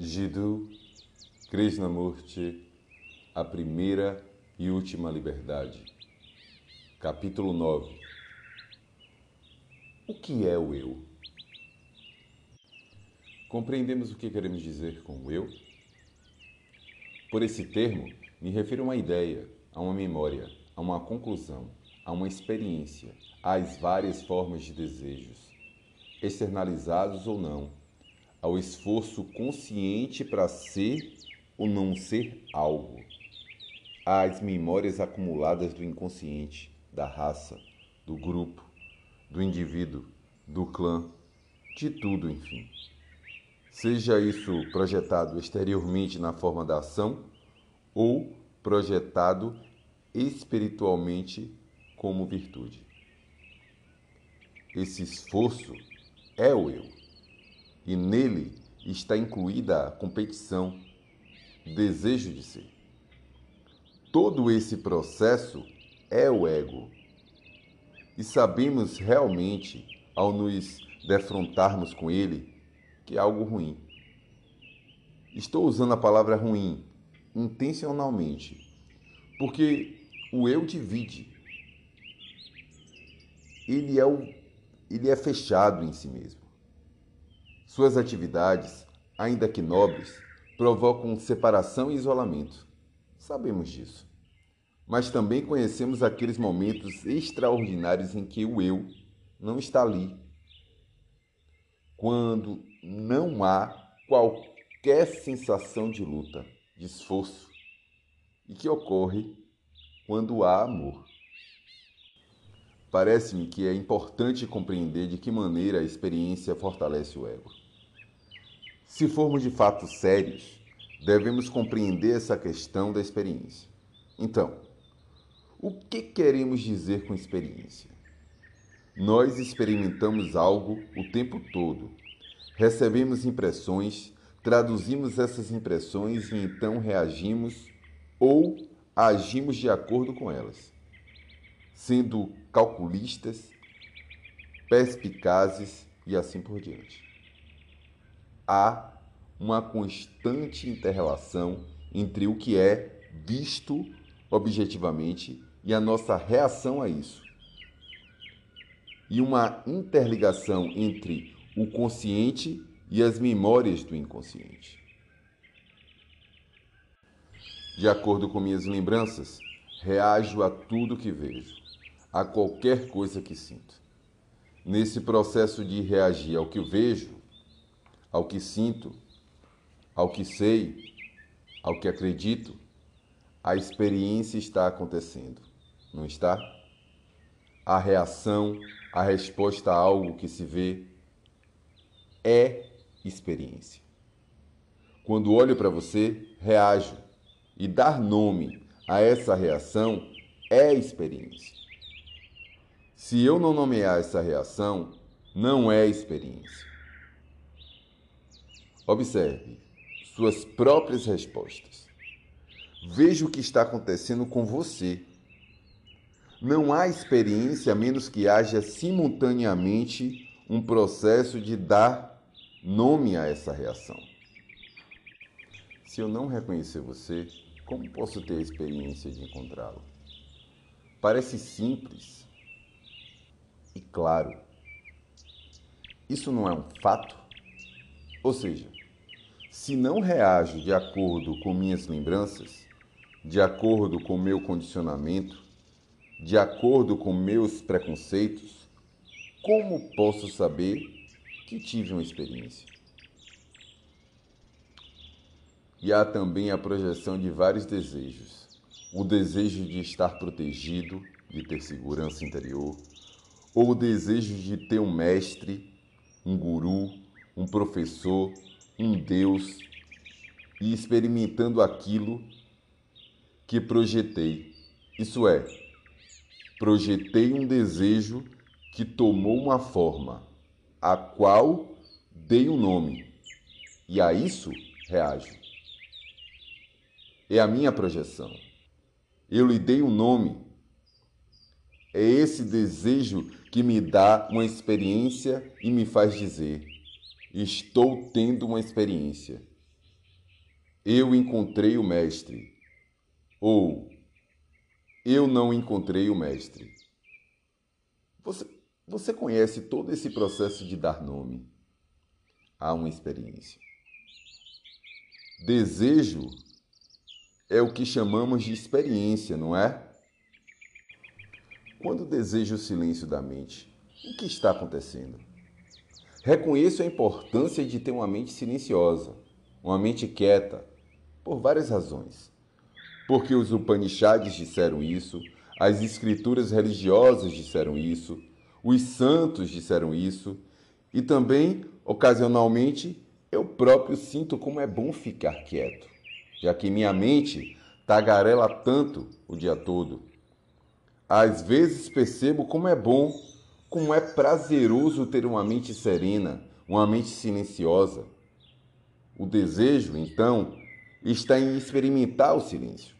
Jiddu Krishnamurti, A Primeira e Última Liberdade. Capítulo 9 O que é o eu? Compreendemos o que queremos dizer com o eu? Por esse termo, me refiro a uma ideia, a uma memória, a uma conclusão, a uma experiência, às várias formas de desejos, externalizados ou não, ao esforço consciente para ser ou não ser algo, às memórias acumuladas do inconsciente, da raça, do grupo, do indivíduo, do clã, de tudo, enfim. Seja isso projetado exteriormente na forma da ação ou projetado espiritualmente como virtude. Esse esforço é o eu, e nele está incluída a competição, desejo de ser. Todo esse processo é o ego. E sabemos realmente, ao nos defrontarmos com ele, que é algo ruim. Estou usando a palavra ruim intencionalmente, porque o eu divide. Ele é, o, ele é fechado em si mesmo. Suas atividades, ainda que nobres, provocam separação e isolamento. Sabemos disso. Mas também conhecemos aqueles momentos extraordinários em que o eu não está ali. Quando não há qualquer sensação de luta, de esforço, e que ocorre quando há amor. Parece-me que é importante compreender de que maneira a experiência fortalece o ego. Se formos de fato sérios, devemos compreender essa questão da experiência. Então, o que queremos dizer com experiência? Nós experimentamos algo o tempo todo. Recebemos impressões, traduzimos essas impressões e então reagimos ou agimos de acordo com elas, sendo calculistas, perspicazes e assim por diante. Há uma constante interrelação entre o que é visto objetivamente e a nossa reação a isso. E uma interligação entre o consciente e as memórias do inconsciente. De acordo com minhas lembranças, reajo a tudo que vejo, a qualquer coisa que sinto. Nesse processo de reagir ao que vejo, ao que sinto, ao que sei, ao que acredito, a experiência está acontecendo, não está? A reação, a resposta a algo que se vê é experiência. Quando olho para você, reajo e dar nome a essa reação é experiência. Se eu não nomear essa reação, não é experiência. Observe suas próprias respostas. Veja o que está acontecendo com você. Não há experiência a menos que haja simultaneamente um processo de dar nome a essa reação. Se eu não reconhecer você, como posso ter a experiência de encontrá-lo? Parece simples e claro. Isso não é um fato? Ou seja, se não reajo de acordo com minhas lembranças, de acordo com meu condicionamento, de acordo com meus preconceitos, como posso saber que tive uma experiência? E há também a projeção de vários desejos. O desejo de estar protegido, de ter segurança interior, ou o desejo de ter um mestre, um guru, um professor, um Deus, e experimentando aquilo que projetei. Isso é, projetei um desejo que tomou uma forma, a qual dei um nome, e a isso reajo é a minha projeção. Eu lhe dei um nome. É esse desejo que me dá uma experiência e me faz dizer: estou tendo uma experiência. eu encontrei o Mestre, ou eu não encontrei o Mestre. Você, você conhece todo esse processo de dar nome a uma experiência. Desejo é o que chamamos de experiência, não é? Quando desejo o silêncio da mente, o que está acontecendo? Reconheço a importância de ter uma mente silenciosa, uma mente quieta, por várias razões. Porque os Upanishads disseram isso, as escrituras religiosas disseram isso, os santos disseram isso, e também, ocasionalmente, eu próprio sinto como é bom ficar quieto, já que minha mente tagarela tanto o dia todo. Às vezes percebo como é bom como é prazeroso ter uma mente serena, uma mente silenciosa. O desejo, então, está em experimentar o silêncio.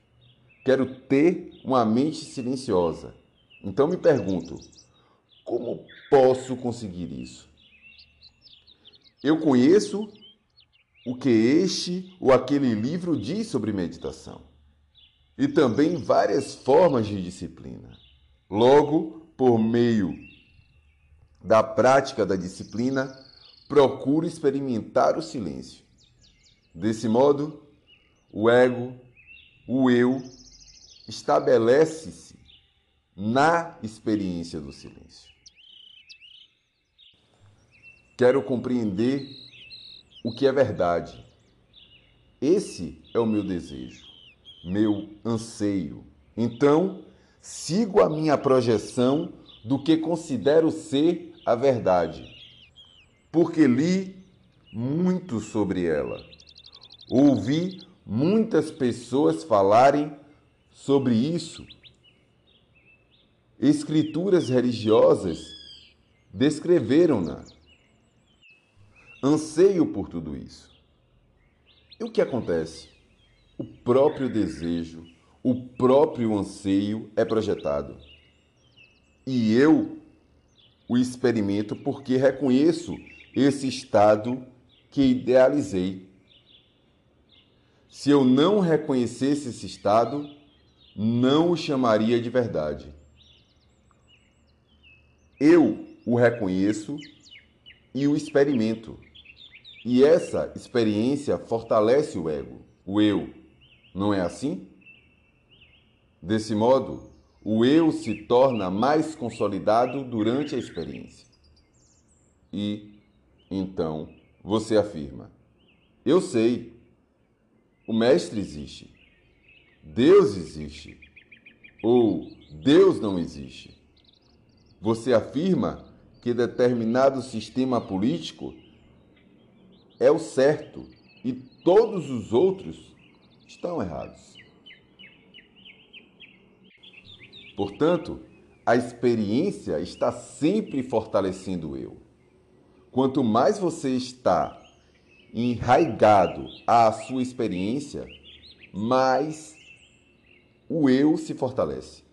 Quero ter uma mente silenciosa. Então me pergunto: como posso conseguir isso? Eu conheço o que este ou aquele livro diz sobre meditação e também várias formas de disciplina. Logo, por meio da prática da disciplina, procuro experimentar o silêncio. Desse modo, o ego, o eu, estabelece-se na experiência do silêncio. Quero compreender o que é verdade. Esse é o meu desejo, meu anseio. Então, sigo a minha projeção do que considero ser a verdade, porque li muito sobre ela. Ouvi muitas pessoas falarem sobre isso. Escrituras religiosas descreveram-na. Anseio por tudo isso. E o que acontece? O próprio desejo, o próprio anseio é projetado. E eu o experimento porque reconheço esse estado que idealizei. Se eu não reconhecesse esse estado, não o chamaria de verdade. Eu o reconheço e o experimento. E essa experiência fortalece o ego, o eu. Não é assim? Desse modo, o eu se torna mais consolidado durante a experiência. E, então, você afirma: Eu sei, o Mestre existe, Deus existe, ou Deus não existe. Você afirma que determinado sistema político é o certo e todos os outros estão errados. Portanto, a experiência está sempre fortalecendo o eu. Quanto mais você está enraigado à sua experiência, mais o eu se fortalece.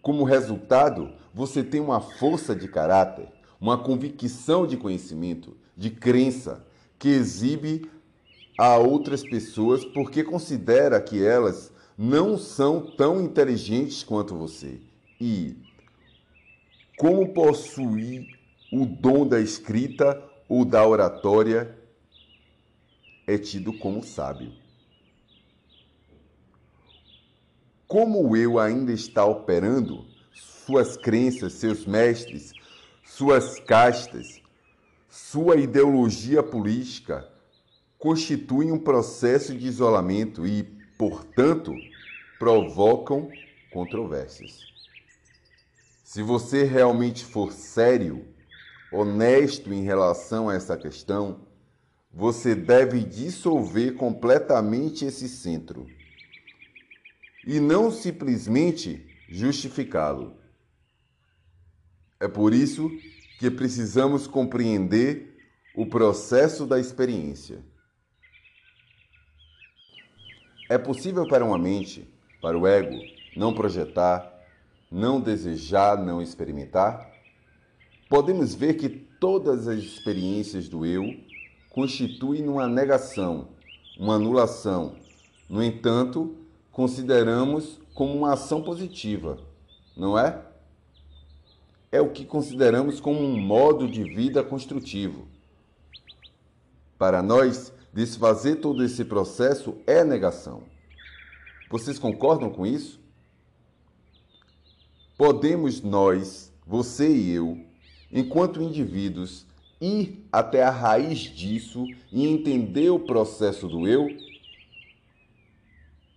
Como resultado, você tem uma força de caráter, uma convicção de conhecimento, de crença, que exibe a outras pessoas porque considera que elas não são tão inteligentes quanto você. E como possuir o dom da escrita ou da oratória é tido como sábio. Como eu ainda está operando, suas crenças, seus mestres, suas castas, sua ideologia política constituem um processo de isolamento e, portanto, provocam controvérsias. Se você realmente for sério, honesto em relação a essa questão, você deve dissolver completamente esse centro e não simplesmente justificá-lo. É por isso que precisamos compreender o processo da experiência. É possível para uma mente para o ego não projetar, não desejar, não experimentar? Podemos ver que todas as experiências do eu constituem uma negação, uma anulação. No entanto, consideramos como uma ação positiva, não é? É o que consideramos como um modo de vida construtivo. Para nós, desfazer todo esse processo é negação. Vocês concordam com isso? Podemos nós, você e eu, enquanto indivíduos, ir até a raiz disso e entender o processo do eu?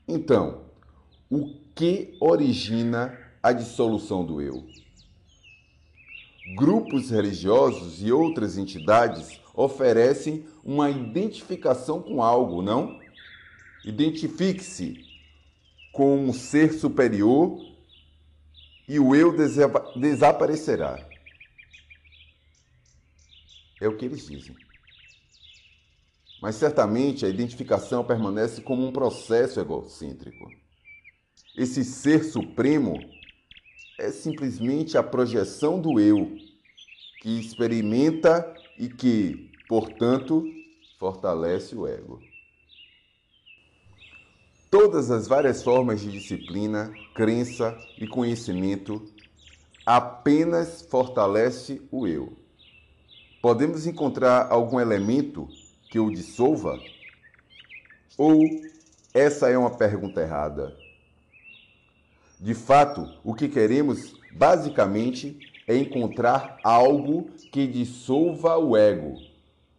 Então, o que origina a dissolução do eu? Grupos religiosos e outras entidades oferecem uma identificação com algo, não? Identifique-se com um ser superior e o eu desaparecerá. É o que eles dizem. Mas certamente a identificação permanece como um processo egocêntrico. Esse ser supremo é simplesmente a projeção do eu, que experimenta e que, portanto, fortalece o ego. Todas as várias formas de disciplina, crença e conhecimento apenas fortalece o eu. Podemos encontrar algum elemento que o dissolva? Ou essa é uma pergunta errada? De fato, o que queremos, basicamente, é encontrar algo que dissolva o ego.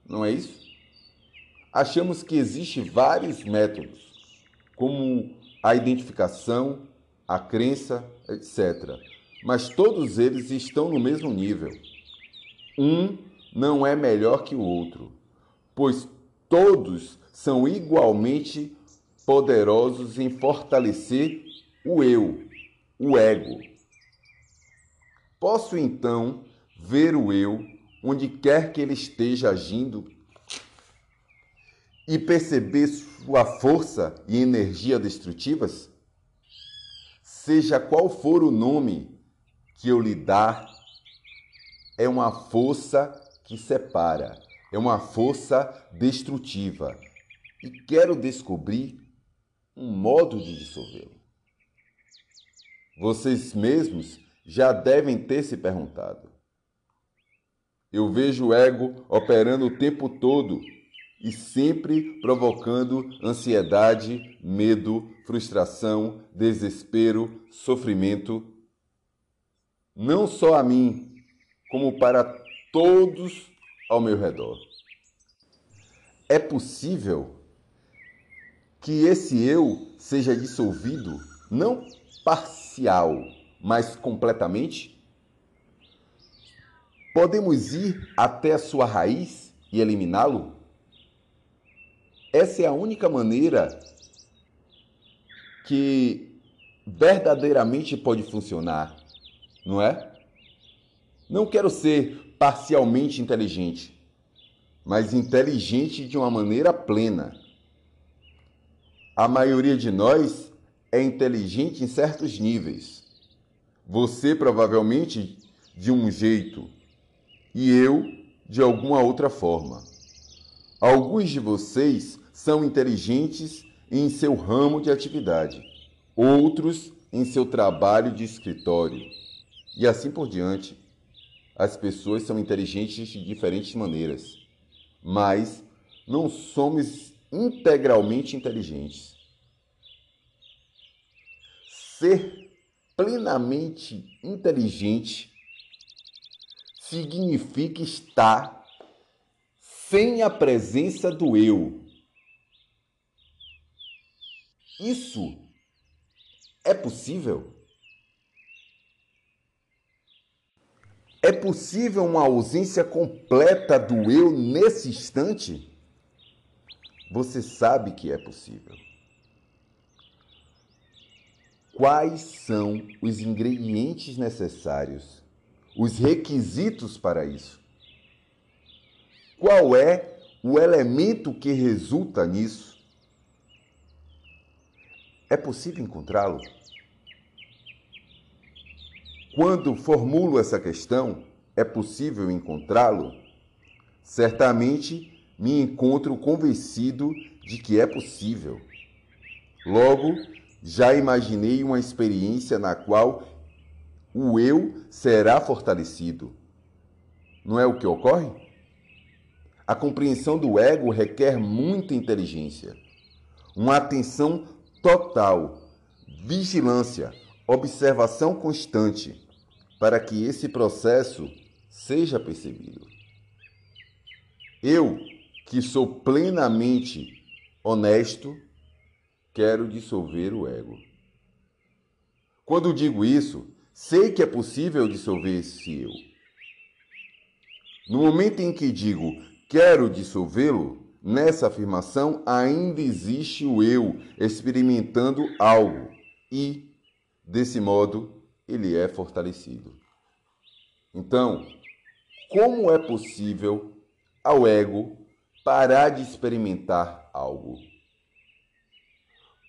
Não é isso? Achamos que existem vários métodos, como a identificação, a crença, etc. Mas todos eles estão no mesmo nível. Um não é melhor que o outro, pois todos são igualmente poderosos em fortalecer o eu, o ego. Posso então ver o eu onde quer que ele esteja agindo e perceber sua força e energia destrutivas? Seja qual for o nome que eu lhe dar, é uma força que separa, é uma força destrutiva. E quero descobrir um modo de dissolvê-lo. Vocês mesmos já devem ter se perguntado. Eu vejo o ego operando o tempo todo e sempre provocando ansiedade, medo, frustração, desespero, sofrimento, não só a mim, como para todos ao meu redor. É possível que esse eu seja dissolvido, não parcial, mas completamente? Podemos ir até a sua raiz e eliminá-lo? Essa é a única maneira que verdadeiramente pode funcionar, não é? Não quero ser parcialmente inteligente, mas inteligente de uma maneira plena. A maioria de nós é inteligente em certos níveis. Você provavelmente de um jeito e eu de alguma outra forma. Alguns de vocês são inteligentes em seu ramo de atividade, outros em seu trabalho de escritório e assim por diante. As pessoas são inteligentes de diferentes maneiras, mas não somos integralmente inteligentes. Ser plenamente inteligente significa estar sem a presença do eu. Isso é possível? É possível uma ausência completa do eu nesse instante? Você sabe que é possível. Quais são os ingredientes necessários, os requisitos para isso? Qual é o elemento que resulta nisso? É possível encontrá-lo? Quando formulo essa questão, é possível encontrá-lo? Certamente me encontro convencido de que é possível. Logo, já imaginei uma experiência na qual o eu será fortalecido. Não é o que ocorre? A compreensão do ego requer muita inteligência, uma atenção total, vigilância, observação constante, para que esse processo seja percebido. Eu, que sou plenamente honesto, quero dissolver o ego. Quando digo isso, sei que é possível dissolver esse eu. No momento em que digo quero dissolvê-lo, nessa afirmação ainda existe o eu experimentando algo e, desse modo, ele é fortalecido. Então, como é possível ao ego parar de experimentar algo?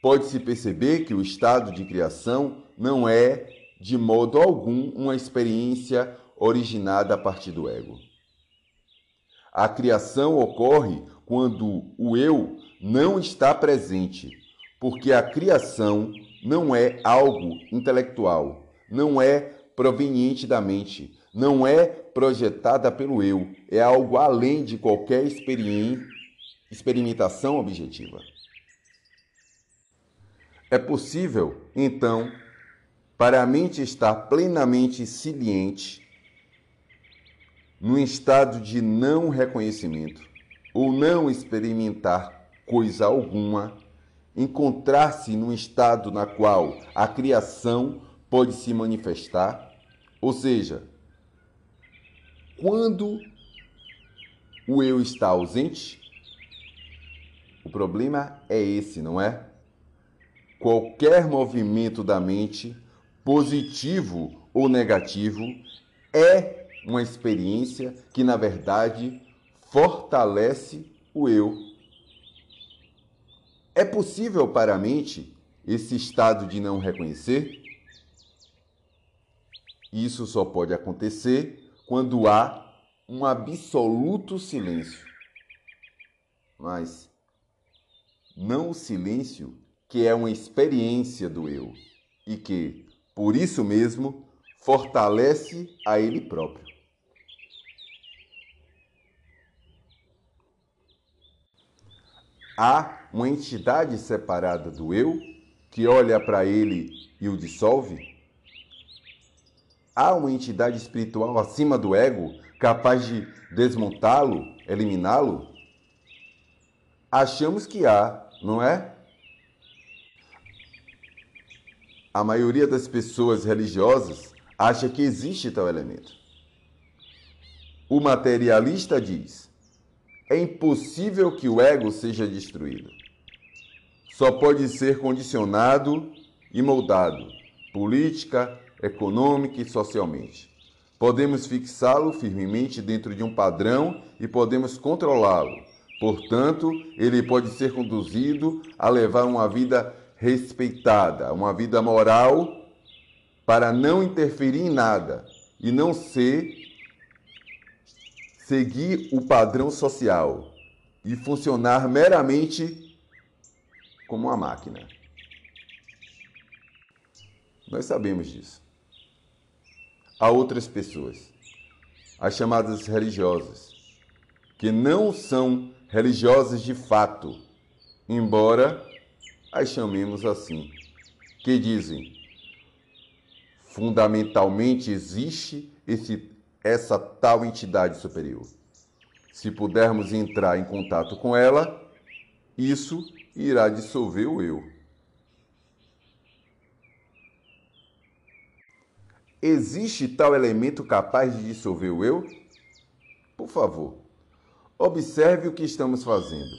Pode-se perceber que o estado de criação não é, de modo algum, uma experiência originada a partir do ego. A criação ocorre quando o eu não está presente, porque a criação não é algo intelectual, não é proveniente da mente, não é projetada pelo eu, é algo além de qualquer experimentação objetiva. É possível, então, para a mente estar plenamente siliente, num estado de não reconhecimento, ou não experimentar coisa alguma, encontrar-se num estado na qual a criação pode se manifestar, ou seja, quando o eu está ausente, o problema é esse, não é? Qualquer movimento da mente, positivo ou negativo, é uma experiência que, na verdade, fortalece o eu. É possível para a mente esse estado de não reconhecer? Isso só pode acontecer quando há um absoluto silêncio. Mas não o silêncio que é uma experiência do eu e que, por isso mesmo, fortalece a ele próprio. Há uma entidade separada do eu que olha para ele e o dissolve? Há uma entidade espiritual acima do ego capaz de desmontá-lo, eliminá-lo? Achamos que há, não é? a maioria das pessoas religiosas acha que existe tal elemento. O materialista diz: é impossível que o ego seja destruído. Só pode ser condicionado e moldado, política, econômica e socialmente. Podemos fixá-lo firmemente dentro de um padrão e podemos controlá-lo. Portanto, ele pode ser conduzido a levar uma vida respeitada, uma vida moral para não interferir em nada e não ser seguir o padrão social e funcionar meramente como uma máquina. Nós sabemos disso. Há outras pessoas, as chamadas religiosas, que não são religiosas de fato, embora as chamemos assim, que dizem: fundamentalmente existe esse, essa tal entidade superior. Se pudermos entrar em contato com ela, isso irá dissolver o eu. Existe tal elemento capaz de dissolver o eu? Por favor, observe o que estamos fazendo.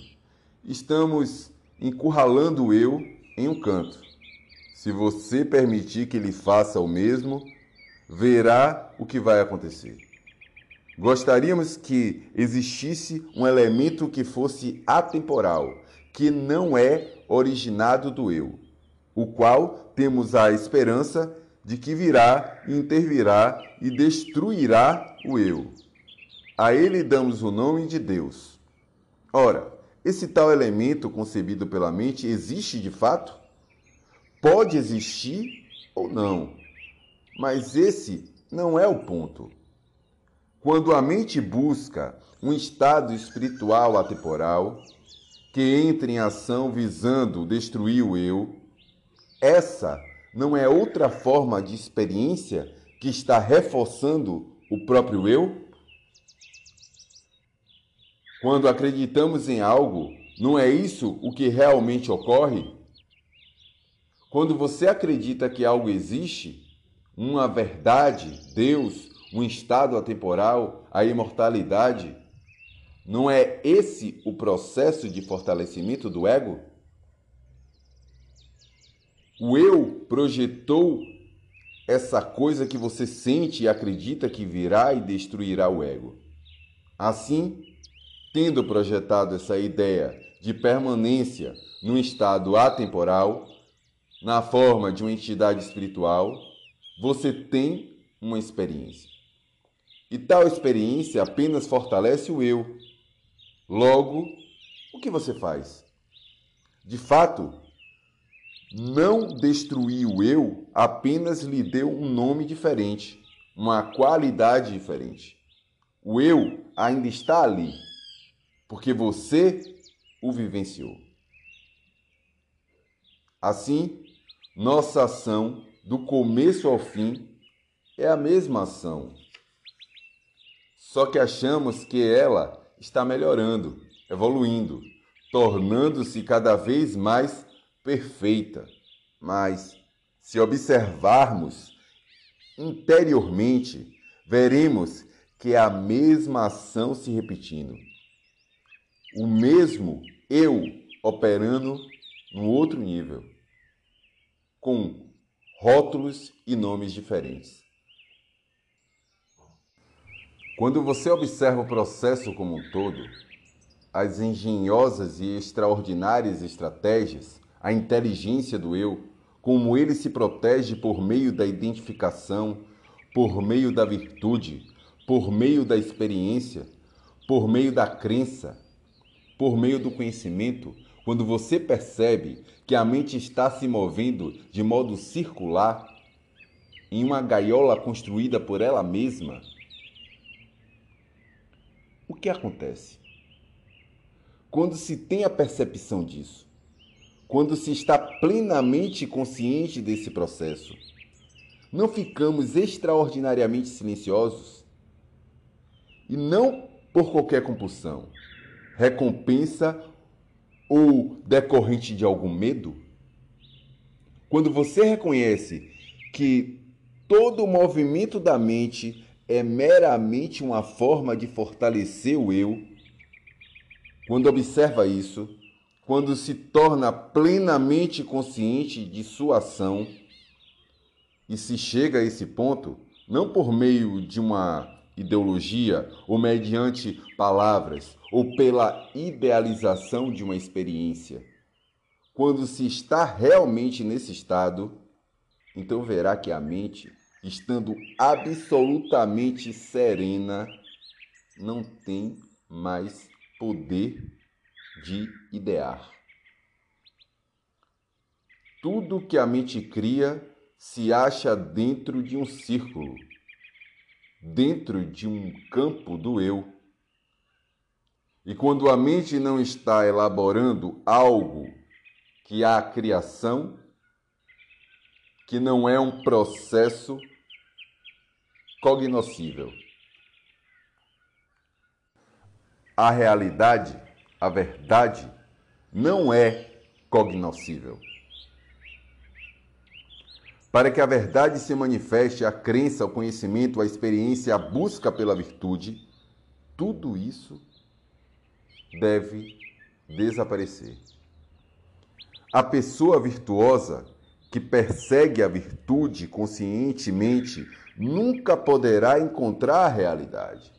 Estamos encurralando o eu em um canto. Se você permitir que ele faça o mesmo, verá o que vai acontecer. Gostaríamos que existisse um elemento que fosse atemporal, que não é originado do eu, o qual temos a esperança de que virá, intervirá e destruirá o eu. A ele damos o nome de Deus. Ora, esse tal elemento concebido pela mente existe de fato? Pode existir ou não? Mas esse não é o ponto. Quando a mente busca um estado espiritual atemporal que entra em ação visando destruir o eu, essa não é outra forma de experiência que está reforçando o próprio eu? Quando acreditamos em algo, não é isso o que realmente ocorre? Quando você acredita que algo existe, uma verdade, Deus, um estado atemporal, a imortalidade, não é esse o processo de fortalecimento do ego? O eu projetou essa coisa que você sente e acredita que virá e destruirá o ego. Assim, tendo projetado essa ideia de permanência num estado atemporal, na forma de uma entidade espiritual, você tem uma experiência. E tal experiência apenas fortalece o eu. Logo, o que você faz? De fato, não destruir o eu apenas lhe deu um nome diferente, uma qualidade diferente. O eu ainda está ali, porque você o vivenciou. Assim, nossa ação, do começo ao fim, é a mesma ação. Só que achamos que ela está melhorando, evoluindo, tornando-se cada vez mais perfeita. Mas, se observarmos interiormente, veremos que é a mesma ação se repetindo. O mesmo eu operando no outro nível, com rótulos e nomes diferentes. Quando você observa o processo como um todo, as engenhosas e extraordinárias estratégias, a inteligência do eu, como ele se protege por meio da identificação, por meio da virtude, por meio da experiência, por meio da crença, por meio do conhecimento, quando você percebe que a mente está se movendo de modo circular, em uma gaiola construída por ela mesma, o que acontece? Quando se tem a percepção disso, quando se está plenamente consciente desse processo, não ficamos extraordinariamente silenciosos? E não por qualquer compulsão, recompensa ou decorrente de algum medo? Quando você reconhece que todo o movimento da mente é meramente uma forma de fortalecer o eu, quando observa isso, quando se torna plenamente consciente de sua ação, e se chega a esse ponto, não por meio de uma ideologia ou mediante palavras ou pela idealização de uma experiência. Quando se está realmente nesse estado, então verá que a mente estando absolutamente serena, não tem mais poder de idear. Tudo que a mente cria se acha dentro de um círculo, dentro de um campo do eu. E quando a mente não está elaborando algo que há criação, que não é um processo cognoscível. A realidade, a verdade, não é cognoscível. Para que a verdade se manifeste, a crença, o conhecimento, a experiência, a busca pela virtude, tudo isso deve desaparecer. A pessoa virtuosa que persegue a virtude conscientemente nunca poderá encontrar a realidade.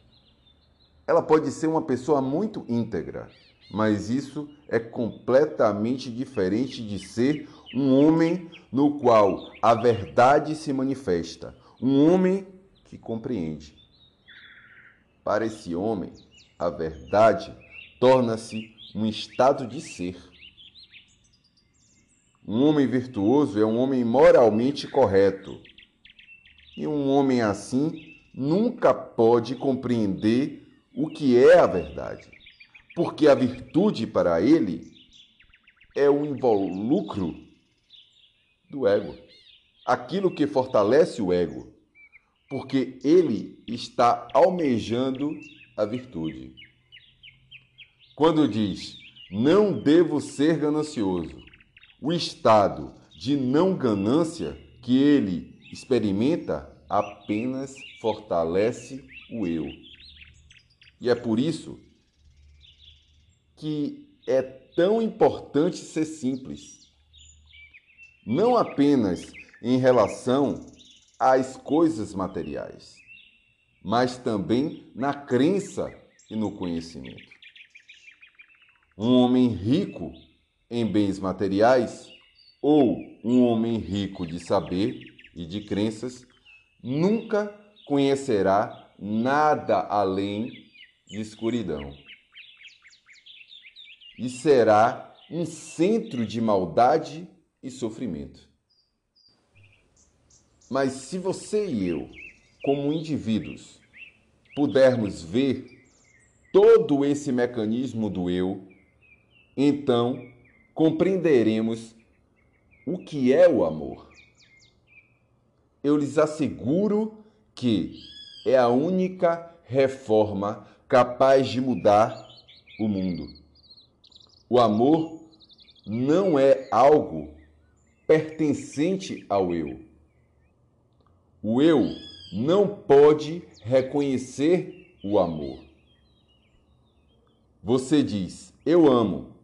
Ela pode ser uma pessoa muito íntegra, mas isso é completamente diferente de ser um homem no qual a verdade se manifesta, um homem que compreende. Para esse homem, a verdade torna-se um estado de ser. Um homem virtuoso é um homem moralmente correto. E um homem assim nunca pode compreender o que é a verdade, porque a virtude para ele é o involucro do ego, aquilo que fortalece o ego, porque ele está almejando a virtude. Quando diz, não devo ser ganancioso, o estado de não ganância que ele experimenta apenas fortalece o eu. E é por isso que é tão importante ser simples. Não apenas em relação às coisas materiais, mas também na crença e no conhecimento. Um homem rico em bens materiais ou um homem rico de saber e de crenças nunca conhecerá nada além de escuridão. E será um centro de maldade e sofrimento. Mas se você e eu, como indivíduos, pudermos ver todo esse mecanismo do eu, então compreenderemos o que é o amor. Eu lhes asseguro que é a única reforma capaz de mudar o mundo. O amor não é algo pertencente ao eu. O eu não pode reconhecer o amor. Você diz, eu amo,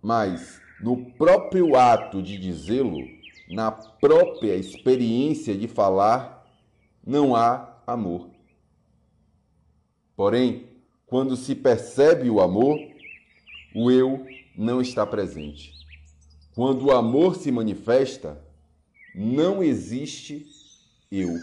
mas no próprio ato de dizê-lo, na própria experiência de falar, não há amor. Porém, quando se percebe o amor, o eu não está presente. Quando o amor se manifesta, não existe eu.